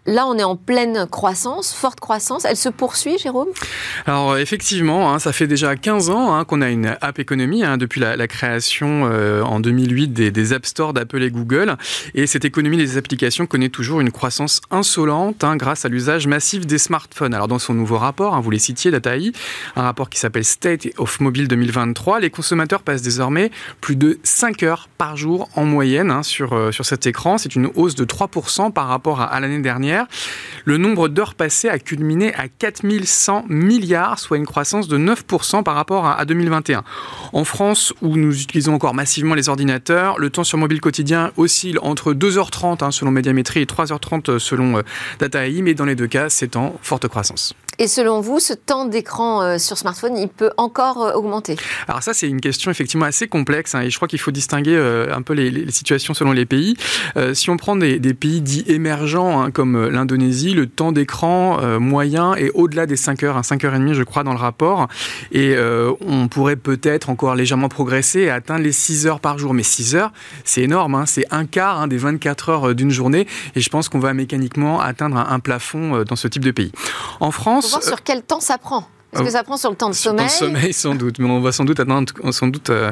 Là, on est en pleine croissance, forte croissance. Elle se poursuit, Jérôme? Alors, effectivement, hein, ça fait déjà 15 ans hein, qu'on a une app économie, hein, depuis la, création euh, en 2008 des, App Store d'Apple et Google. Et cette économie des applications connaît toujours une croissance insolente grâce à l'usage massif des smartphones. Alors, dans son nouveau rapport, vous les citiez, DataI, un rapport qui s'appelle State of Mobile 2023, les consommateurs passent désormais plus de 5 heures par jour en moyenne sur, euh, sur cet écran. C'est une hausse de 3% par rapport à l'année dernière le nombre d'heures passées a culminé à 4100 milliards, soit une croissance de 9% par rapport à 2021. En France, où nous utilisons encore massivement les ordinateurs, le temps sur mobile quotidien oscille entre 2h30 hein, selon Médiamétrie et 3h30 selon euh, Data AI, mais dans les deux cas, c'est en forte croissance. Et selon vous, ce temps d'écran euh, sur smartphone, il peut encore euh, augmenter? Alors ça, c'est une question effectivement assez complexe, hein, et je crois qu'il faut distinguer un peu les, situations selon les pays. si on prend des, pays dits émergents, hein, comme l'Indonésie, le temps d'écran euh, moyen est au-delà des 5 heures, 5 heures et demie, je crois, dans le rapport. Et euh, on pourrait peut-être encore légèrement progresser et atteindre les 6 heures par jour. Mais 6 heures, c'est énorme, hein. c'est un quart hein, des 24 heures euh, d'une journée. Et je pense qu'on va mécaniquement atteindre un, plafond dans ce type de pays. En France. Sur quel temps ça prend Est-ce que ça prend sur le temps de sommeil Sur le sommeil, sans doute. Mais on va sans doute atteindre sans doute, euh,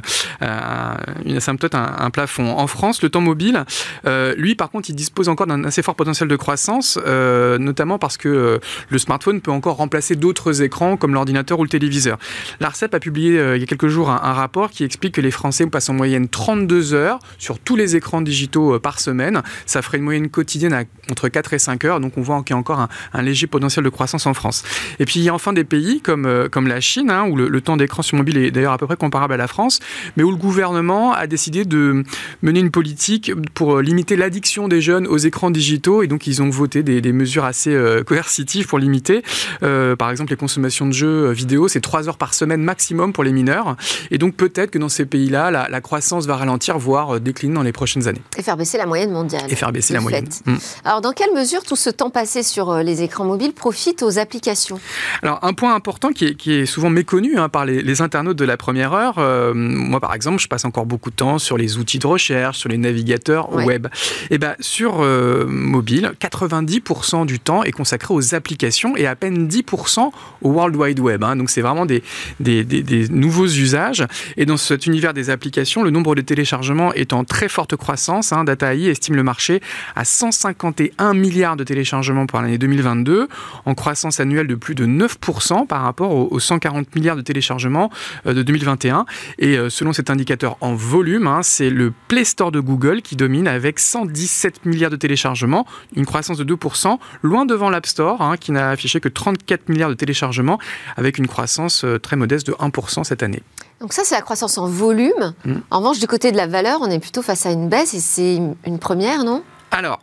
une asymptote, un, un, plafond. En France, le temps mobile, euh, lui, par contre, il dispose encore d'un assez fort potentiel de croissance, euh, notamment parce que euh, le smartphone peut encore remplacer d'autres écrans comme l'ordinateur ou le téléviseur. L'ARCEP a publié euh, il y a quelques jours un, un, rapport qui explique que les Français passent en moyenne 32 heures sur tous les écrans digitaux euh, par semaine. Ça ferait une moyenne quotidienne à entre 4 et 5 heures. Donc on voit qu'il y a encore un, un, léger potentiel de croissance en France. Et puis il y a enfin des pays comme, euh, comme la Chine, hein, où le, le, temps d'écran sur mobile est d'ailleurs à peu près comparable à la France, mais où le gouvernement a décidé de mener une politique pour euh, limiter l'addiction des jeunes aux écrans digitaux. Et donc ils ont voté des, des mesures assez euh, coercitives pour limiter. Euh, par exemple, les consommations de jeux vidéo, c'est 3 heures par semaine maximum pour les mineurs. Et donc peut-être que dans ces pays-là, la, la, croissance va ralentir, voire décliner dans les prochaines années. Et faire baisser la moyenne mondiale. Et faire baisser la moyenne. Mmh. Alors dans quelle mesure tout ce temps passé sur les écrans mobiles profite aux applications? Alors un point important qui est, qui est souvent méconnu hein, par les, les, internautes de la première heure. Euh, moi, par exemple, je passe encore beaucoup de temps sur les outils de recherche, sur les navigateurs ouais. web. Et ben sur euh, mobile, 90% du temps est consacré aux applications et à peine 10% au World Wide Web. Hein. Donc c'est vraiment des, des, des, des, nouveaux usages. Et dans cet univers des applications, le nombre de téléchargements est en très forte croissance. Hein. Data AI estime le marché à 151 milliards de téléchargements pour l'année 2022, en croissance annuelle de plus de 9% par rapport aux 140 milliards de téléchargements euh, de 2021. Et euh, selon cet indicateur en volume, hein, c'est le Play Store de Google qui domine avec 117 milliards de téléchargements, une croissance de 2%, loin devant l'App Store hein, qui n'a affiché que 34 milliards de téléchargements avec une croissance euh, très modeste de 1% cette année. Donc ça, c'est la croissance en volume. Mmh. En revanche, du côté de la valeur, on est plutôt face à une baisse et c'est une première, non? Alors,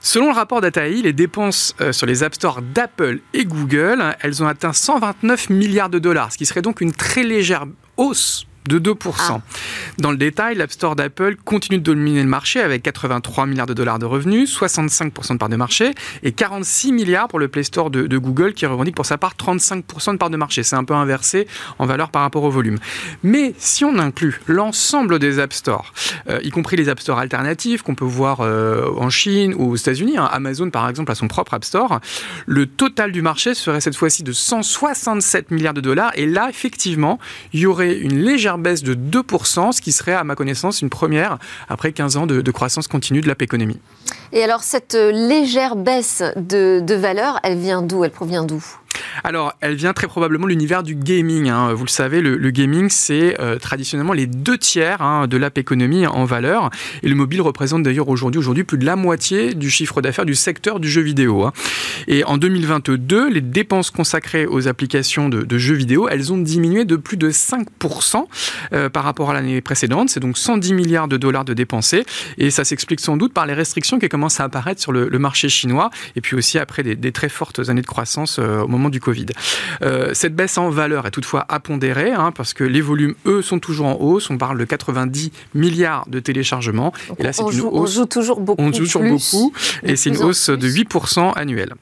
selon le rapport DataI, les dépenses euh, sur les App Store d'Apple et Google, elles ont atteint 129 milliards de dollars, ce qui serait donc une très légère hausse de 2%. Ah. Dans le détail, l'App Store d'Apple continue de dominer le marché avec 83 milliards de dollars de revenus, 65% de part de marché et 46 milliards pour le Play Store de, de Google qui revendique pour sa part 35% de part de marché. C'est un peu inversé en valeur par rapport au volume. Mais si on inclut l'ensemble des App Store, euh, y compris les App Store alternatifs qu'on peut voir euh, en Chine ou aux États-Unis, hein, Amazon par exemple a son propre App Store, le total du marché serait cette fois-ci de 167 milliards de dollars et là effectivement il y aurait une légère baisse de 2%, ce qui serait, à ma connaissance, une première après 15 ans de, croissance continue de l'app économie. Et alors, cette légère baisse de, de valeur, elle vient d'où? Elle provient d'où? Alors, elle vient très probablement de l'univers du gaming. Hein. Vous le savez, le, gaming, c'est euh, traditionnellement les deux tiers hein, de l'app économie en valeur. Et le mobile représente d'ailleurs aujourd'hui aujourd'hui plus de la moitié du chiffre d'affaires du secteur du jeu vidéo. Hein. Et en 2022, les dépenses consacrées aux applications de, de, jeux vidéo, elles ont diminué de plus de 5% euh, par rapport à l'année précédente. C'est donc 110 milliards de dollars de dépensés. Et ça s'explique sans doute par les restrictions qui à apparaître sur le, le marché chinois. Et puis aussi après des, des, très fortes années de croissance euh, au moment du Covid. Euh, cette baisse en valeur est toutefois à pondérer hein, parce que les volumes, eux, sont toujours en hausse. On parle de 90 milliards de téléchargements. Donc et là, c'est une joue, hausse. On joue toujours beaucoup. On joue toujours plus, beaucoup. Et c'est une hausse de 8% annuelle.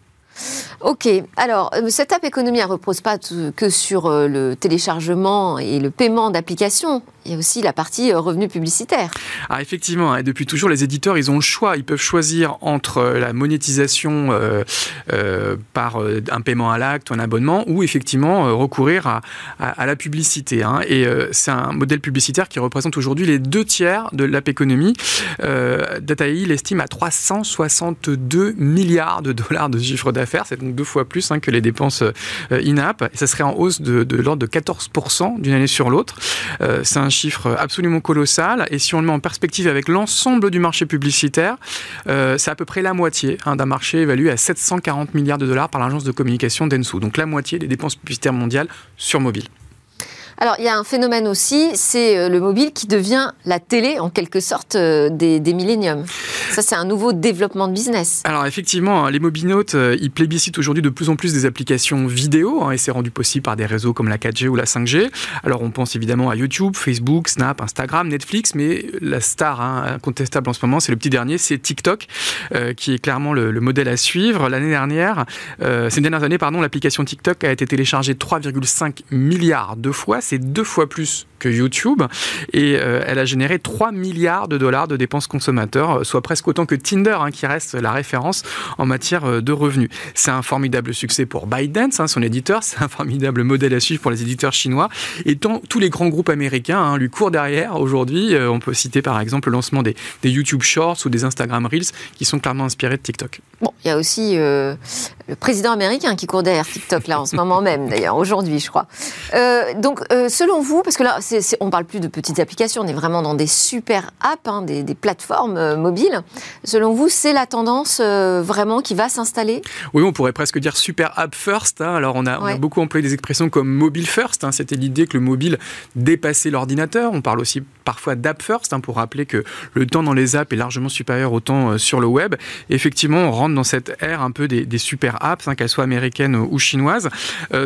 Ok, alors euh, cette app économie ne repose pas que sur euh, le téléchargement et le paiement d'applications. Il y a aussi la partie euh, revenu publicitaire. Ah, effectivement, et depuis toujours, les éditeurs, ils ont le choix. Ils peuvent choisir entre la monétisation par un paiement à l'acte ou un abonnement ou effectivement recourir à, la publicité. Hein. Et c'est un modèle publicitaire qui représente aujourd'hui les deux tiers de l'app économie. DataI l'estime à 362 milliards de dollars de chiffre d'affaires. C'est donc deux fois plus hein, que les dépenses in-app. Et ça serait en hausse de, l'ordre de 14% d'une année sur l'autre. Euh, c'est un chiffre absolument colossal. Et si on le met en perspective avec l'ensemble du marché publicitaire, euh, c'est à peu près la moitié hein, d'un marché évalué à 740 milliards de dollars par l'agence de communication Densu. Donc la moitié des dépenses publicitaires mondiales sur mobile. Alors, il y a un phénomène aussi, c'est euh, le mobile qui devient la télé, en quelque sorte, euh, des, milléniums. Ça, c'est un nouveau développement de business. Alors, effectivement, les mobinautes, euh, ils plébiscitent aujourd'hui de plus en plus des applications vidéo, hein, et c'est rendu possible par des réseaux comme la 4G ou la 5G. Alors, on pense évidemment à YouTube, Facebook, Snap, Instagram, Netflix, mais la star hein, incontestable en ce moment, c'est le petit dernier, c'est TikTok, qui est clairement le, le, modèle à suivre. L'année dernière, ces dernières années, pardon, l'application TikTok a été téléchargée 3,5 milliards de fois deux fois plus que YouTube et euh, elle a généré 3 milliards de dollars de dépenses consommateurs, soit presque autant que Tinder, hein, qui reste la référence en matière de revenus. C'est un formidable succès pour ByteDance, hein, son éditeur, c'est un formidable modèle à suivre pour les éditeurs chinois et tous les grands groupes américains hein, lui courent derrière aujourd'hui. on peut citer par exemple le lancement des, des YouTube Shorts ou des Instagram Reels qui sont clairement inspirés de TikTok. Bon, il y a aussi le président américain qui court derrière TikTok là en ce moment même, d'ailleurs aujourd'hui, je crois. Euh, donc, euh, selon vous, parce que là, on ne parle plus de petites applications, on est vraiment dans des super apps, hein, des, plateformes euh, mobiles. Selon vous, c'est la tendance vraiment qui va s'installer? Oui, on pourrait presque dire super app first. Hein. Alors, on a, beaucoup employé des expressions comme mobile first. Hein. C'était l'idée que le mobile dépassait l'ordinateur. On parle aussi parfois d'app first pour rappeler que le temps dans les apps est largement supérieur au temps sur le web. effectivement, on rentre dans cette ère un peu des, des super apps, qu'elles soient américaines ou chinoises.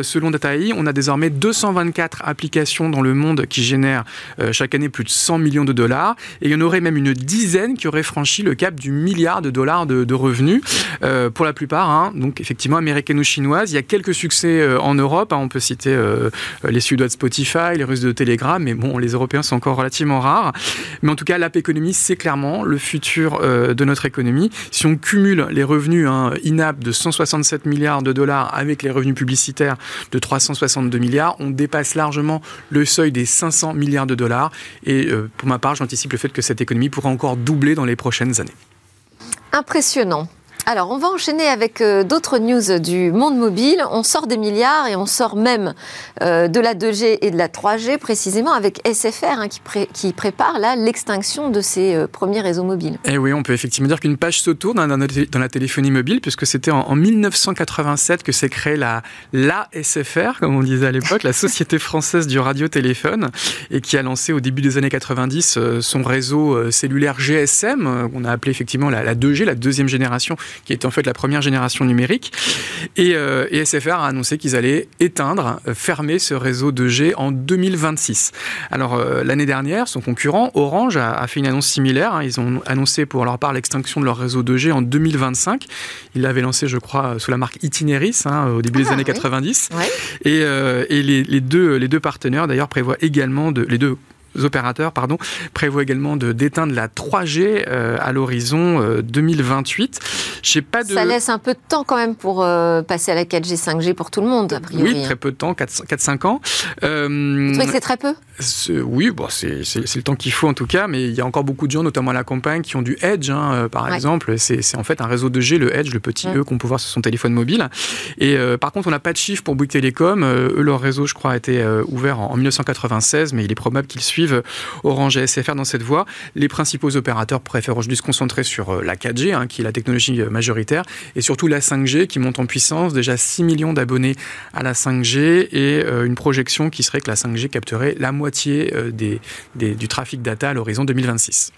selon DataI, on a désormais 224 applications dans le monde qui génèrent euh, chaque année plus de 100 millions de dollars. Et il y en aurait même une dizaine qui auraient franchi le cap du milliard de dollars de, revenus. Euh, pour la plupart, hein, donc effectivement américaines ou chinoises. Il y a quelques succès euh, en Europe. Hein. on peut citer les Suédois de Spotify, les Russes de Telegram, mais bon, les Européens sont encore relativement rares. Mais en tout cas, l'app économie, c'est clairement le futur de notre économie. Si on cumule les revenus hein, in-app de 167 milliards de dollars avec les revenus publicitaires de 362 milliards, on dépasse largement le seuil des 500 milliards de dollars. Et euh, pour ma part, j'anticipe le fait que cette économie pourra encore doubler dans les prochaines années. Impressionnant. Alors, on va enchaîner avec euh, d'autres news du monde mobile. On sort des milliards et on sort même euh, de la 2G et de la 3G, précisément avec SFR hein, qui, prépare l'extinction de ces euh, premiers réseaux mobiles. Et eh oui, on peut effectivement dire qu'une page se tourne dans, la téléphonie mobile, puisque c'était en, 1987 que s'est créée la, la SFR, comme on disait à l'époque, la Société française du radiotéléphone, et qui a lancé au début des années 90 son réseau cellulaire GSM, qu'on a appelé effectivement la 2G, la deuxième génération qui est en fait la première génération numérique. Et, euh, SFR a annoncé qu'ils allaient éteindre, euh, fermer ce réseau 2G en 2026. Alors euh, l'année dernière, son concurrent Orange a, fait une annonce similaire. Hein. Ils ont annoncé pour leur part l'extinction de leur réseau 2G en 2025. Ils l'avaient lancé, je crois, sous la marque Itineris hein, au début des ah, années 90. Et, les, les, deux, les deux partenaires d'ailleurs prévoient également de les deux opérateurs pardon, prévoient également d'éteindre la 3G euh, à l'horizon 2028. Euh, pas de... Ça laisse un peu de temps quand même pour euh, passer à la 4G, 5G pour tout le monde, a priori. Oui, très peu de temps, 4-5 ans. Vous trouvez que c'est très peu? Oui, bon, c'est le temps qu'il faut en tout cas, mais il y a encore beaucoup de gens, notamment à la campagne, qui ont du Edge, hein, par exemple. C'est en fait un réseau de G, le Edge, le petit E qu'on peut voir sur son téléphone mobile. Et par contre, on n'a pas de chiffre pour Bouygues Télécom. eux, leur réseau, je crois, a été ouvert en, en 1996, mais il est probable qu'il Orange et SFR dans cette voie. Les principaux opérateurs préfèrent aujourd'hui se concentrer sur euh, la 4G, hein, qui est la technologie euh, majoritaire, et surtout la 5G qui monte en puissance. Déjà 6 millions d'abonnés à la 5G et euh, une projection qui serait que la 5G capterait la moitié du trafic data à l'horizon 2026.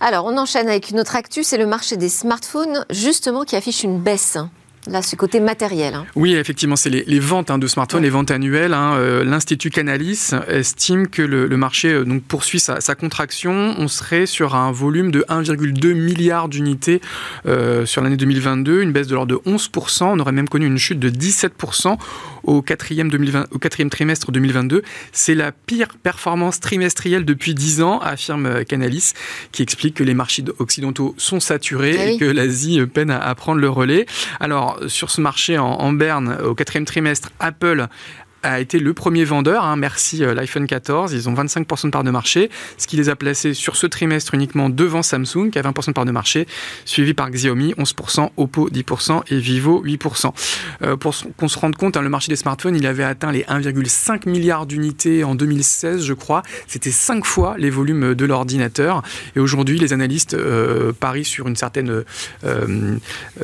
Alors, on enchaîne avec une autre actu, c'est le marché des smartphones, justement, qui affiche une baisse. Là, ce côté matériel. Hein. Oui, effectivement, c'est les, ventes hein, de smartphones, les ventes annuelles. Hein. Euh, L'Institut Canalis estime que le, marché euh, donc, poursuit sa, contraction. On serait sur un volume de 1,2 milliard d'unités euh, sur l'année 2022, une baisse de l'ordre de 11%. On aurait même connu une chute de 17% au quatrième, 2020, au quatrième trimestre 2022. C'est la pire performance trimestrielle depuis 10 ans, affirme Canalis, qui explique que les marchés occidentaux sont saturés eh et que l'Asie peine à, à prendre le relais. Alors, sur ce marché en, berne, au quatrième trimestre, Apple a été le premier vendeur. Hein, merci euh, l'iPhone 14. Ils ont 25% de part de marché, ce qui les a placés sur ce trimestre uniquement devant Samsung, qui a 20% de part de marché, suivi par Xiaomi, 11%, Oppo, 10% et Vivo, 8%. Euh, pour qu'on se rende compte, hein, le marché des smartphones, il avait atteint les 1,5 milliard d'unités en 2016, je crois. C'était 5 fois les volumes de l'ordinateur. Et aujourd'hui, les analystes euh, parient sur une certaine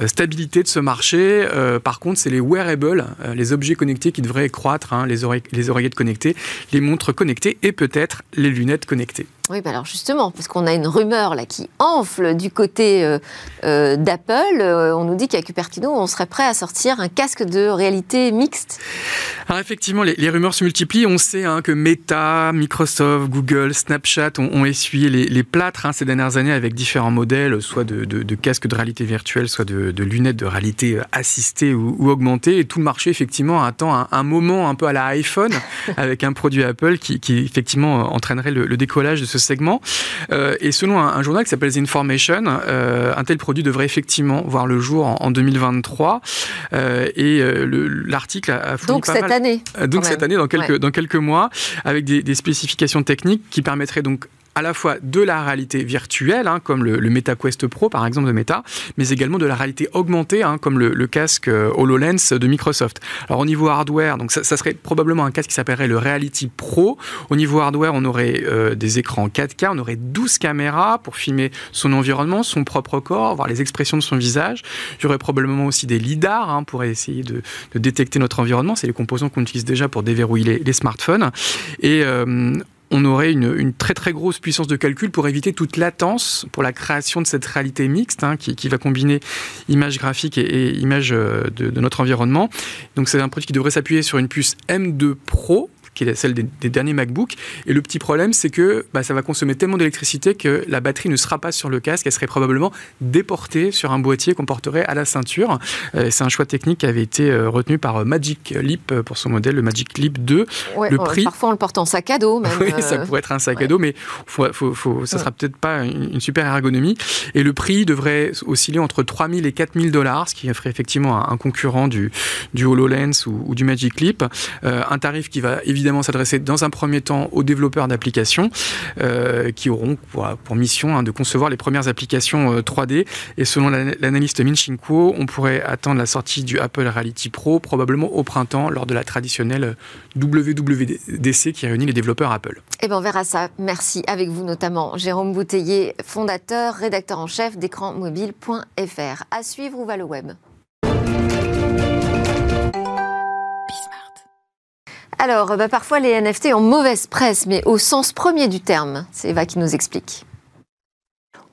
stabilité de ce marché. par contre, c'est les wearables, les objets connectés qui devraient croître Les oreillettes connectées, les montres connectées et peut-être les lunettes connectées. Oui, bah alors justement, parce qu'on a une rumeur là qui enfle du côté euh, euh, d'Apple, euh, on nous dit qu'à Cupertino, on serait prêt à sortir un casque de réalité mixte. Alors effectivement, les, rumeurs se multiplient. On sait hein, que Meta, Microsoft, Google, Snapchat ont, essuyé les, plâtres hein, ces dernières années avec différents modèles, soit de, casques de réalité virtuelle, soit de, lunettes de réalité assistée ou, augmentée. Et tout le marché, effectivement, attend un, moment un peu à la iPhone avec un produit Apple qui, effectivement entraînerait le décollage de ce segment. Euh, et selon un, journal qui s'appelle The Information, euh, un tel produit devrait effectivement voir le jour en, 2023. Euh, et l'article a, fourni donc cette année. donc cette année, dans quelques dans quelques mois, avec des, des spécifications techniques qui permettraient donc à la fois de la réalité virtuelle, hein, comme le, MetaQuest Pro par exemple de Meta, mais également de la réalité augmentée, hein, comme le, casque euh, HoloLens de Microsoft. Alors au niveau hardware, donc ça, serait probablement un casque qui s'appellerait le Reality Pro. Au niveau hardware, on aurait euh, des écrans 4K, on aurait 12 caméras pour filmer son environnement, son propre corps, voir les expressions de son visage. Il y aurait probablement aussi des lidars hein, pour essayer de, détecter notre environnement. C'est les composants qu'on utilise déjà pour déverrouiller les, smartphones. Et euh, on aurait une, très très grosse puissance de calcul pour éviter toute latence pour la création de cette réalité mixte hein, qui, va combiner images graphiques et, images euh, de, de, notre environnement. Donc c'est un produit qui devrait s'appuyer sur une puce M2 Pro qui est celle des, derniers MacBook. Et le petit problème, c'est que bah, ça va consommer tellement d'électricité que la batterie ne sera pas sur le casque, elle serait probablement déportée sur un boîtier qu'on porterait à la ceinture. Euh, c'est un choix technique qui avait été euh, retenu par euh, Magic Leap pour son modèle, le Magic Leap 2. le prix... Parfois, on le porte en sac à dos. Même, oui, ça pourrait être un sac à dos, mais faut, faut, ça sera peut-être pas une, super ergonomie. Et le prix devrait osciller entre 3000 et 4000 dollars, ce qui ferait effectivement un, concurrent du, du HoloLens ou, du Magic Leap. un tarif qui va évidemment s'adresser dans un premier temps aux développeurs d'applications euh, qui auront pour, mission hein, de concevoir les premières applications 3D. Euh, Et selon l'analyste Min on pourrait attendre la sortie du Apple Reality Pro probablement au printemps lors de la traditionnelle WWDC qui réunit les développeurs Apple. Eh bien, on verra ça. Merci. Avec vous notamment, Jérôme Bouteiller, fondateur, rédacteur en chef d'écranmobile.fr. À suivre, où va le web? Alors, bah, parfois les NFT ont mauvaise presse, mais au sens premier du terme. C'est Eva qui nous explique.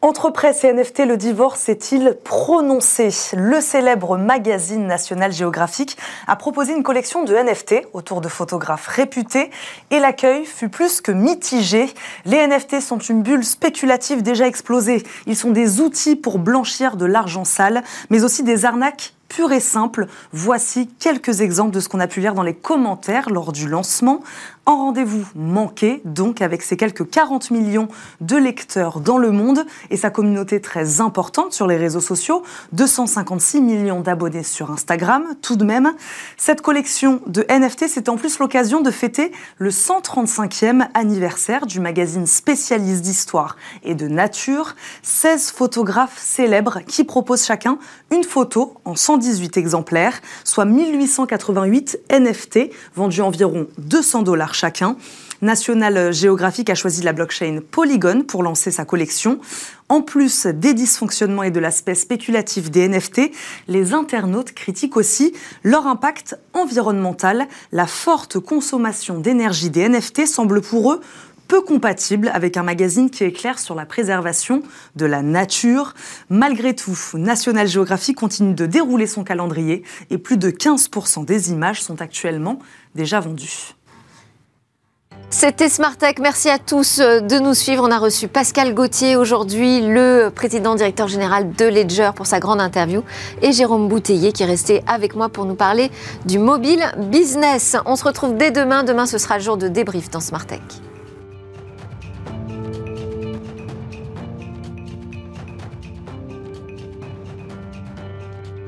Entre presse et NFT, le divorce est-il prononcé? Le célèbre magazine National Geographic a proposé une collection de NFT autour de photographes réputés et l'accueil fut plus que mitigé. Les NFT sont une bulle spéculative déjà explosée. Ils sont des outils pour blanchir de l'argent sale, mais aussi des arnaques pur et simple. Voici quelques exemples de ce qu'on a pu lire dans les commentaires lors du lancement. En rendez-vous manqué, donc avec ses quelques 40 millions de lecteurs dans le monde et sa communauté très importante sur les réseaux sociaux, 256 millions d'abonnés sur Instagram tout de même. Cette collection de NFT, c'est en plus l'occasion de fêter le 135e anniversaire du magazine spécialiste d'histoire et de nature. 16 photographes célèbres qui proposent chacun une photo en 118 exemplaires, soit 1888 NFT vendus environ 200 dollars chacun. National Geographic a choisi la blockchain Polygon pour lancer sa collection. En plus des dysfonctionnements et de l'aspect spéculatif des NFT, les internautes critiquent aussi leur impact environnemental. La forte consommation d'énergie des NFT semble pour eux peu compatible avec un magazine qui éclaire sur la préservation de la nature. Malgré tout, National Geographic continue de dérouler son calendrier et plus de 15% des images sont actuellement déjà vendues. C'était Smart Tech. Merci à tous euh, de nous suivre. On a reçu Pascal Gauthier aujourd'hui, le président directeur général de Ledger pour sa grande interview, et Jérôme Bouteiller qui est resté avec moi pour nous parler du mobile business. On se retrouve dès demain. Demain, ce sera le jour de débrief dans Smart Tech.